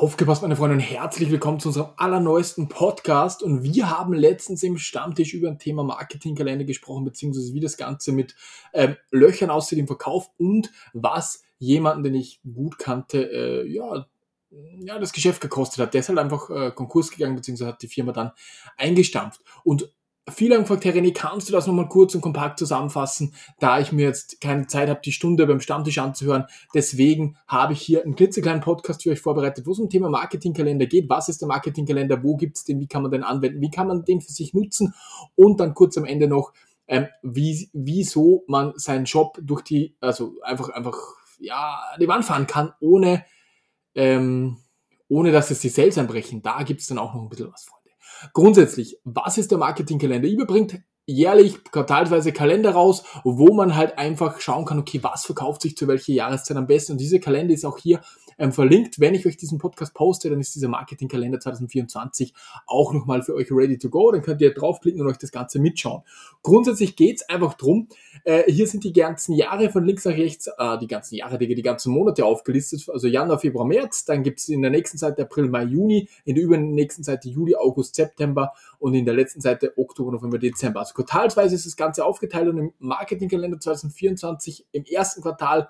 Aufgepasst, meine Freunde, und herzlich willkommen zu unserem allerneuesten Podcast. Und wir haben letztens im Stammtisch über ein Thema Marketingkalender gesprochen, beziehungsweise wie das Ganze mit ähm, Löchern aussieht im Verkauf und was jemanden, den ich gut kannte, äh, ja, ja, das Geschäft gekostet hat. Der ist halt einfach äh, Konkurs gegangen, beziehungsweise hat die Firma dann eingestampft. Und Viele haben gefragt, Herr René, kannst du das nochmal kurz und kompakt zusammenfassen, da ich mir jetzt keine Zeit habe, die Stunde beim Stammtisch anzuhören. Deswegen habe ich hier einen klitzekleinen Podcast für euch vorbereitet, wo es um Thema Marketingkalender geht. Was ist der Marketingkalender? Wo gibt es den? Wie kann man den anwenden? Wie kann man den für sich nutzen? Und dann kurz am Ende noch, ähm, wie, wieso man seinen Job durch die, also einfach, einfach, ja, die Wand fahren kann, ohne, ähm, ohne dass es die Sales einbrechen. Da gibt es dann auch noch ein bisschen was vor. Grundsätzlich, was ist der Marketingkalender? eBay bringt jährlich, quartalsweise Kalender raus, wo man halt einfach schauen kann, okay, was verkauft sich zu welcher Jahreszeit am besten. Und dieser Kalender ist auch hier ähm, verlinkt. Wenn ich euch diesen Podcast poste, dann ist dieser Marketingkalender 2024 auch nochmal für euch ready to go. Dann könnt ihr draufklicken und euch das Ganze mitschauen. Grundsätzlich geht's einfach drum. Äh, hier sind die ganzen Jahre von links nach rechts, äh, die ganzen Jahre, die, die ganzen Monate aufgelistet, also Januar, Februar, März. Dann gibt's in der nächsten Seite April, Mai, Juni, in der übernächsten Seite Juli, August, September und in der letzten Seite Oktober, November, Dezember. Also quartalsweise ist das Ganze aufgeteilt und im Marketingkalender 2024 im ersten Quartal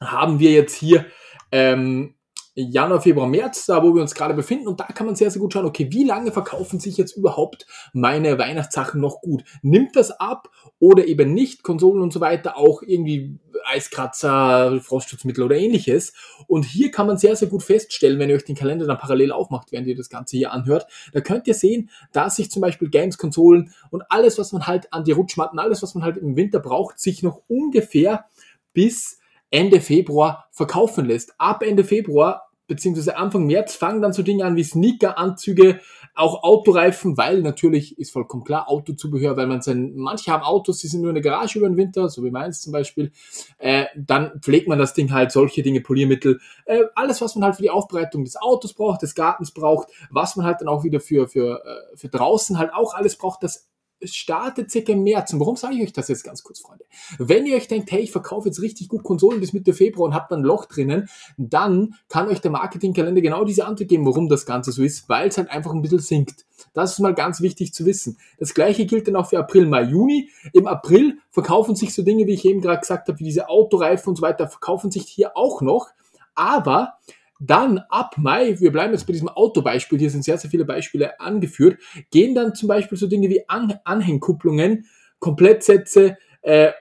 haben wir jetzt hier ähm, Januar, Februar, März, da wo wir uns gerade befinden. Und da kann man sehr, sehr gut schauen, okay, wie lange verkaufen sich jetzt überhaupt meine Weihnachtssachen noch gut? Nimmt das ab oder eben nicht? Konsolen und so weiter, auch irgendwie Eiskratzer, Frostschutzmittel oder ähnliches. Und hier kann man sehr, sehr gut feststellen, wenn ihr euch den Kalender dann parallel aufmacht, während ihr das Ganze hier anhört, da könnt ihr sehen, dass sich zum Beispiel Games, Konsolen und alles, was man halt an die Rutschmatten, alles, was man halt im Winter braucht, sich noch ungefähr bis Ende Februar verkaufen lässt. Ab Ende Februar beziehungsweise Anfang März fangen dann so Dinge an wie Sneaker, Anzüge, auch Autoreifen, weil natürlich ist vollkommen klar Autozubehör, weil man sein, manche haben Autos, die sind nur in der Garage über den Winter, so wie meins zum Beispiel, äh, dann pflegt man das Ding halt, solche Dinge, Poliermittel, äh, alles, was man halt für die Aufbereitung des Autos braucht, des Gartens braucht, was man halt dann auch wieder für, für, äh, für draußen halt auch alles braucht, das startet circa im März. Und warum sage ich euch das jetzt ganz kurz, Freunde? Wenn ihr euch denkt, hey, ich verkaufe jetzt richtig gut Konsolen bis Mitte Februar und habt dann ein Loch drinnen, dann kann euch der Marketingkalender genau diese Antwort geben, warum das Ganze so ist, weil es halt einfach ein bisschen sinkt. Das ist mal ganz wichtig zu wissen. Das gleiche gilt dann auch für April, Mai, Juni. Im April verkaufen sich so Dinge, wie ich eben gerade gesagt habe, wie diese Autoreifen und so weiter, verkaufen sich hier auch noch. Aber dann ab Mai, wir bleiben jetzt bei diesem Autobeispiel, hier sind sehr, sehr viele Beispiele angeführt, gehen dann zum Beispiel so Dinge wie An Anhängkupplungen, Komplettsätze, äh,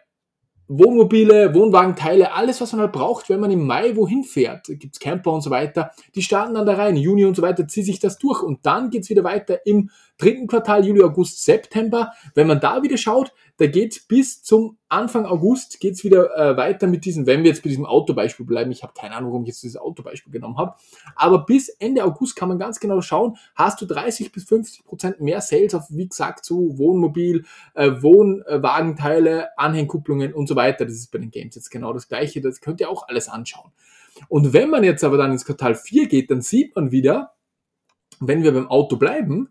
Wohnmobile, Wohnwagenteile, alles, was man halt braucht, wenn man im Mai wohin fährt, gibt's Camper und so weiter, die starten dann da rein, Juni und so weiter, zieht sich das durch und dann geht's wieder weiter im dritten Quartal, Juli, August, September. Wenn man da wieder schaut, da geht bis zum Anfang August geht's wieder äh, weiter mit diesen, wenn wir jetzt bei diesem Autobeispiel bleiben, ich habe keine Ahnung, warum ich jetzt dieses Autobeispiel genommen habe, aber bis Ende August kann man ganz genau schauen, hast du 30 bis 50 Prozent mehr Sales auf, wie gesagt, so Wohnmobil, äh, Wohnwagenteile, Anhängkupplungen und so weiter. Das ist bei den Games jetzt genau das gleiche, das könnt ihr auch alles anschauen. Und wenn man jetzt aber dann ins Quartal 4 geht, dann sieht man wieder, wenn wir beim Auto bleiben,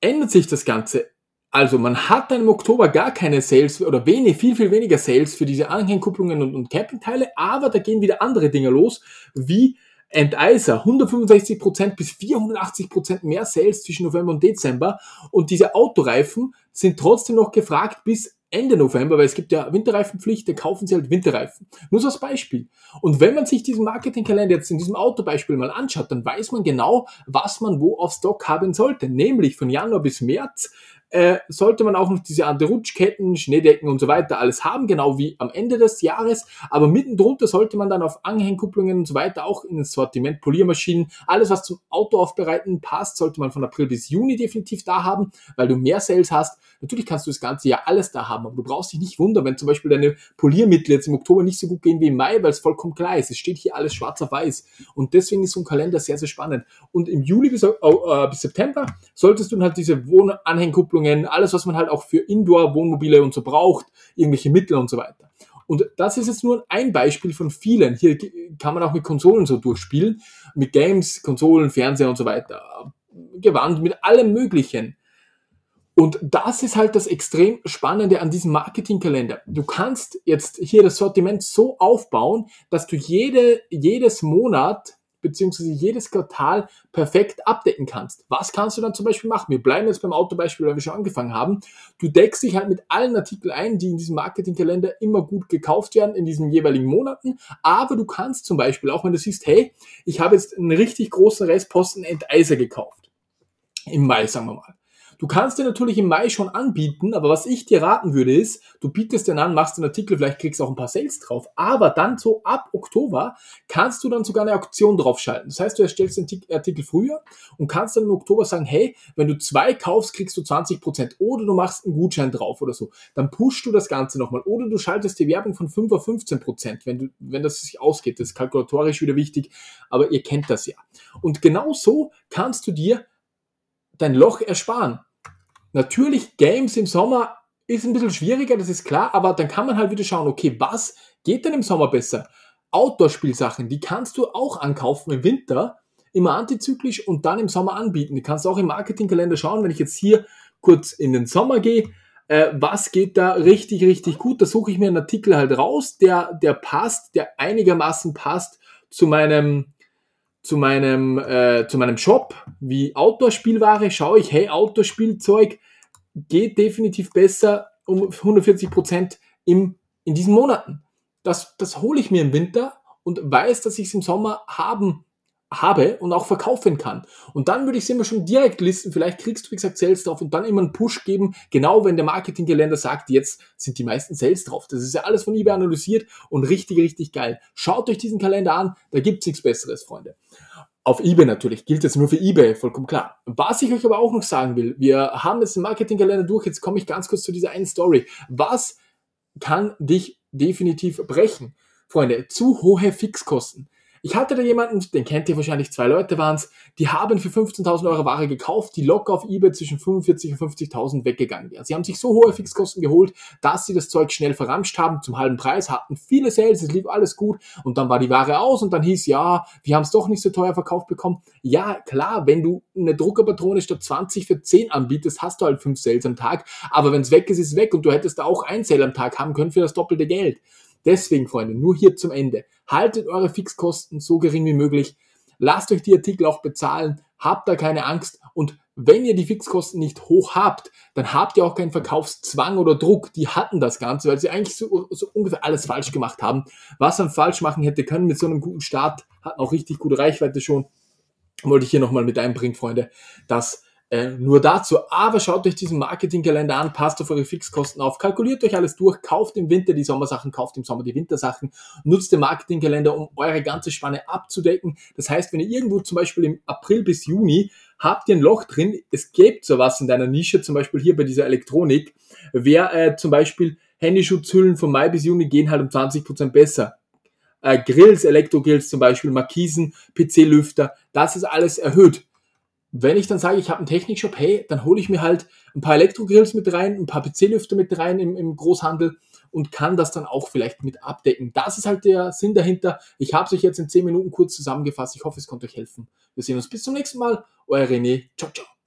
ändert sich das Ganze. Also man hat dann im Oktober gar keine Sales oder wenig, viel, viel weniger Sales für diese Anhängkupplungen und, und Campingteile, aber da gehen wieder andere Dinge los, wie Enteiser, 165% bis 480% mehr Sales zwischen November und Dezember und diese Autoreifen sind trotzdem noch gefragt bis Ende November, weil es gibt ja Winterreifenpflicht, dann kaufen sie halt Winterreifen. Nur so als Beispiel. Und wenn man sich diesen Marketingkalender jetzt in diesem Autobeispiel mal anschaut, dann weiß man genau, was man wo auf Stock haben sollte. Nämlich von Januar bis März äh, sollte man auch noch diese Anti-Rutschketten, Schneedecken und so weiter alles haben, genau wie am Ende des Jahres. Aber mitten drunter sollte man dann auf Anhängkupplungen und so weiter auch in das Sortiment Poliermaschinen, alles was zum Auto aufbereiten passt, sollte man von April bis Juni definitiv da haben, weil du mehr Sales hast. Natürlich kannst du das ganze Jahr alles da haben, aber du brauchst dich nicht wundern, wenn zum Beispiel deine Poliermittel jetzt im Oktober nicht so gut gehen wie im Mai, weil es vollkommen klar ist. Es steht hier alles schwarz auf weiß. Und deswegen ist so ein Kalender sehr, sehr spannend. Und im Juli bis, äh, bis September solltest du dann halt diese Wohnanhängkupplungen Heizungen, alles, was man halt auch für Indoor-Wohnmobile und so braucht, irgendwelche Mittel und so weiter. Und das ist jetzt nur ein Beispiel von vielen. Hier kann man auch mit Konsolen so durchspielen, mit Games, Konsolen, Fernseher und so weiter. Gewandt mit allem Möglichen. Und das ist halt das extrem Spannende an diesem Marketingkalender. Du kannst jetzt hier das Sortiment so aufbauen, dass du jede, jedes Monat beziehungsweise jedes Quartal perfekt abdecken kannst. Was kannst du dann zum Beispiel machen? Wir bleiben jetzt beim Autobeispiel, weil wir schon angefangen haben. Du deckst dich halt mit allen Artikeln ein, die in diesem Marketingkalender immer gut gekauft werden in diesen jeweiligen Monaten. Aber du kannst zum Beispiel, auch wenn du siehst, hey, ich habe jetzt einen richtig großen Restposten Enteiser gekauft. Im Mai, sagen wir mal Du kannst dir natürlich im Mai schon anbieten, aber was ich dir raten würde ist, du bietest den an, machst einen Artikel, vielleicht kriegst du auch ein paar Sales drauf, aber dann so ab Oktober kannst du dann sogar eine Auktion draufschalten. Das heißt, du erstellst den Artikel früher und kannst dann im Oktober sagen, hey, wenn du zwei kaufst, kriegst du 20% oder du machst einen Gutschein drauf oder so. Dann pushst du das Ganze nochmal oder du schaltest die Werbung von 5 auf 15%, wenn, du, wenn das sich ausgeht. Das ist kalkulatorisch wieder wichtig, aber ihr kennt das ja. Und genau so kannst du dir dein Loch ersparen. Natürlich, Games im Sommer ist ein bisschen schwieriger, das ist klar, aber dann kann man halt wieder schauen, okay, was geht denn im Sommer besser? Outdoor-Spielsachen, die kannst du auch ankaufen im Winter, immer antizyklisch und dann im Sommer anbieten. Die kannst du auch im Marketingkalender schauen, wenn ich jetzt hier kurz in den Sommer gehe, äh, was geht da richtig, richtig gut. Da suche ich mir einen Artikel halt raus, der, der passt, der einigermaßen passt zu meinem, zu meinem, äh, zu meinem Shop wie Outdoor-Spielware, schaue ich, hey, Outdoor-Spielzeug geht definitiv besser um 140 Prozent in diesen Monaten. Das, das hole ich mir im Winter und weiß, dass ich es im Sommer haben habe und auch verkaufen kann. Und dann würde ich es immer schon direkt listen. Vielleicht kriegst du, wie gesagt, Sales drauf und dann immer einen Push geben, genau wenn der Marketinggelände sagt, jetzt sind die meisten Sales drauf. Das ist ja alles von eBay analysiert und richtig, richtig geil. Schaut euch diesen Kalender an, da gibt's nichts Besseres, Freunde. Auf eBay natürlich, gilt jetzt nur für eBay, vollkommen klar. Was ich euch aber auch noch sagen will, wir haben jetzt den Marketingkalender durch, jetzt komme ich ganz kurz zu dieser einen Story. Was kann dich definitiv brechen? Freunde, zu hohe Fixkosten. Ich hatte da jemanden, den kennt ihr wahrscheinlich, zwei Leute waren es, die haben für 15.000 Euro Ware gekauft, die locker auf eBay zwischen 45.000 und 50.000 weggegangen wären. Sie haben sich so hohe Fixkosten geholt, dass sie das Zeug schnell verramscht haben, zum halben Preis, hatten viele Sales, es lief alles gut und dann war die Ware aus und dann hieß, ja, wir haben es doch nicht so teuer verkauft bekommen. Ja, klar, wenn du eine Druckerpatrone statt 20 für 10 anbietest, hast du halt 5 Sales am Tag, aber wenn es weg ist, ist es weg und du hättest da auch ein Sale am Tag haben können für das doppelte Geld. Deswegen, Freunde, nur hier zum Ende. Haltet eure Fixkosten so gering wie möglich. Lasst euch die Artikel auch bezahlen. Habt da keine Angst. Und wenn ihr die Fixkosten nicht hoch habt, dann habt ihr auch keinen Verkaufszwang oder Druck. Die hatten das Ganze, weil sie eigentlich so, so ungefähr alles falsch gemacht haben. Was man falsch machen hätte können mit so einem guten Start, hatten auch richtig gute Reichweite schon. Wollte ich hier nochmal mit einbringen, Freunde, dass äh, nur dazu. Aber schaut euch diesen Marketingkalender an, passt auf eure Fixkosten auf, kalkuliert euch alles durch, kauft im Winter die Sommersachen, kauft im Sommer die Wintersachen, nutzt den Marketingkalender, um eure ganze Spanne abzudecken. Das heißt, wenn ihr irgendwo zum Beispiel im April bis Juni habt ihr ein Loch drin, es gibt sowas in deiner Nische, zum Beispiel hier bei dieser Elektronik, wer äh, zum Beispiel Handyschutzhüllen von Mai bis Juni gehen halt um 20% besser. Äh, Grills, Elektrogrills zum Beispiel, Markisen, PC-Lüfter, das ist alles erhöht wenn ich dann sage, ich habe einen Technikshop, hey, dann hole ich mir halt ein paar Elektrogrills mit rein, ein paar PC-Lüfter mit rein im, im Großhandel und kann das dann auch vielleicht mit abdecken. Das ist halt der Sinn dahinter. Ich habe es euch jetzt in 10 Minuten kurz zusammengefasst. Ich hoffe, es konnte euch helfen. Wir sehen uns bis zum nächsten Mal. Euer René. Ciao, ciao.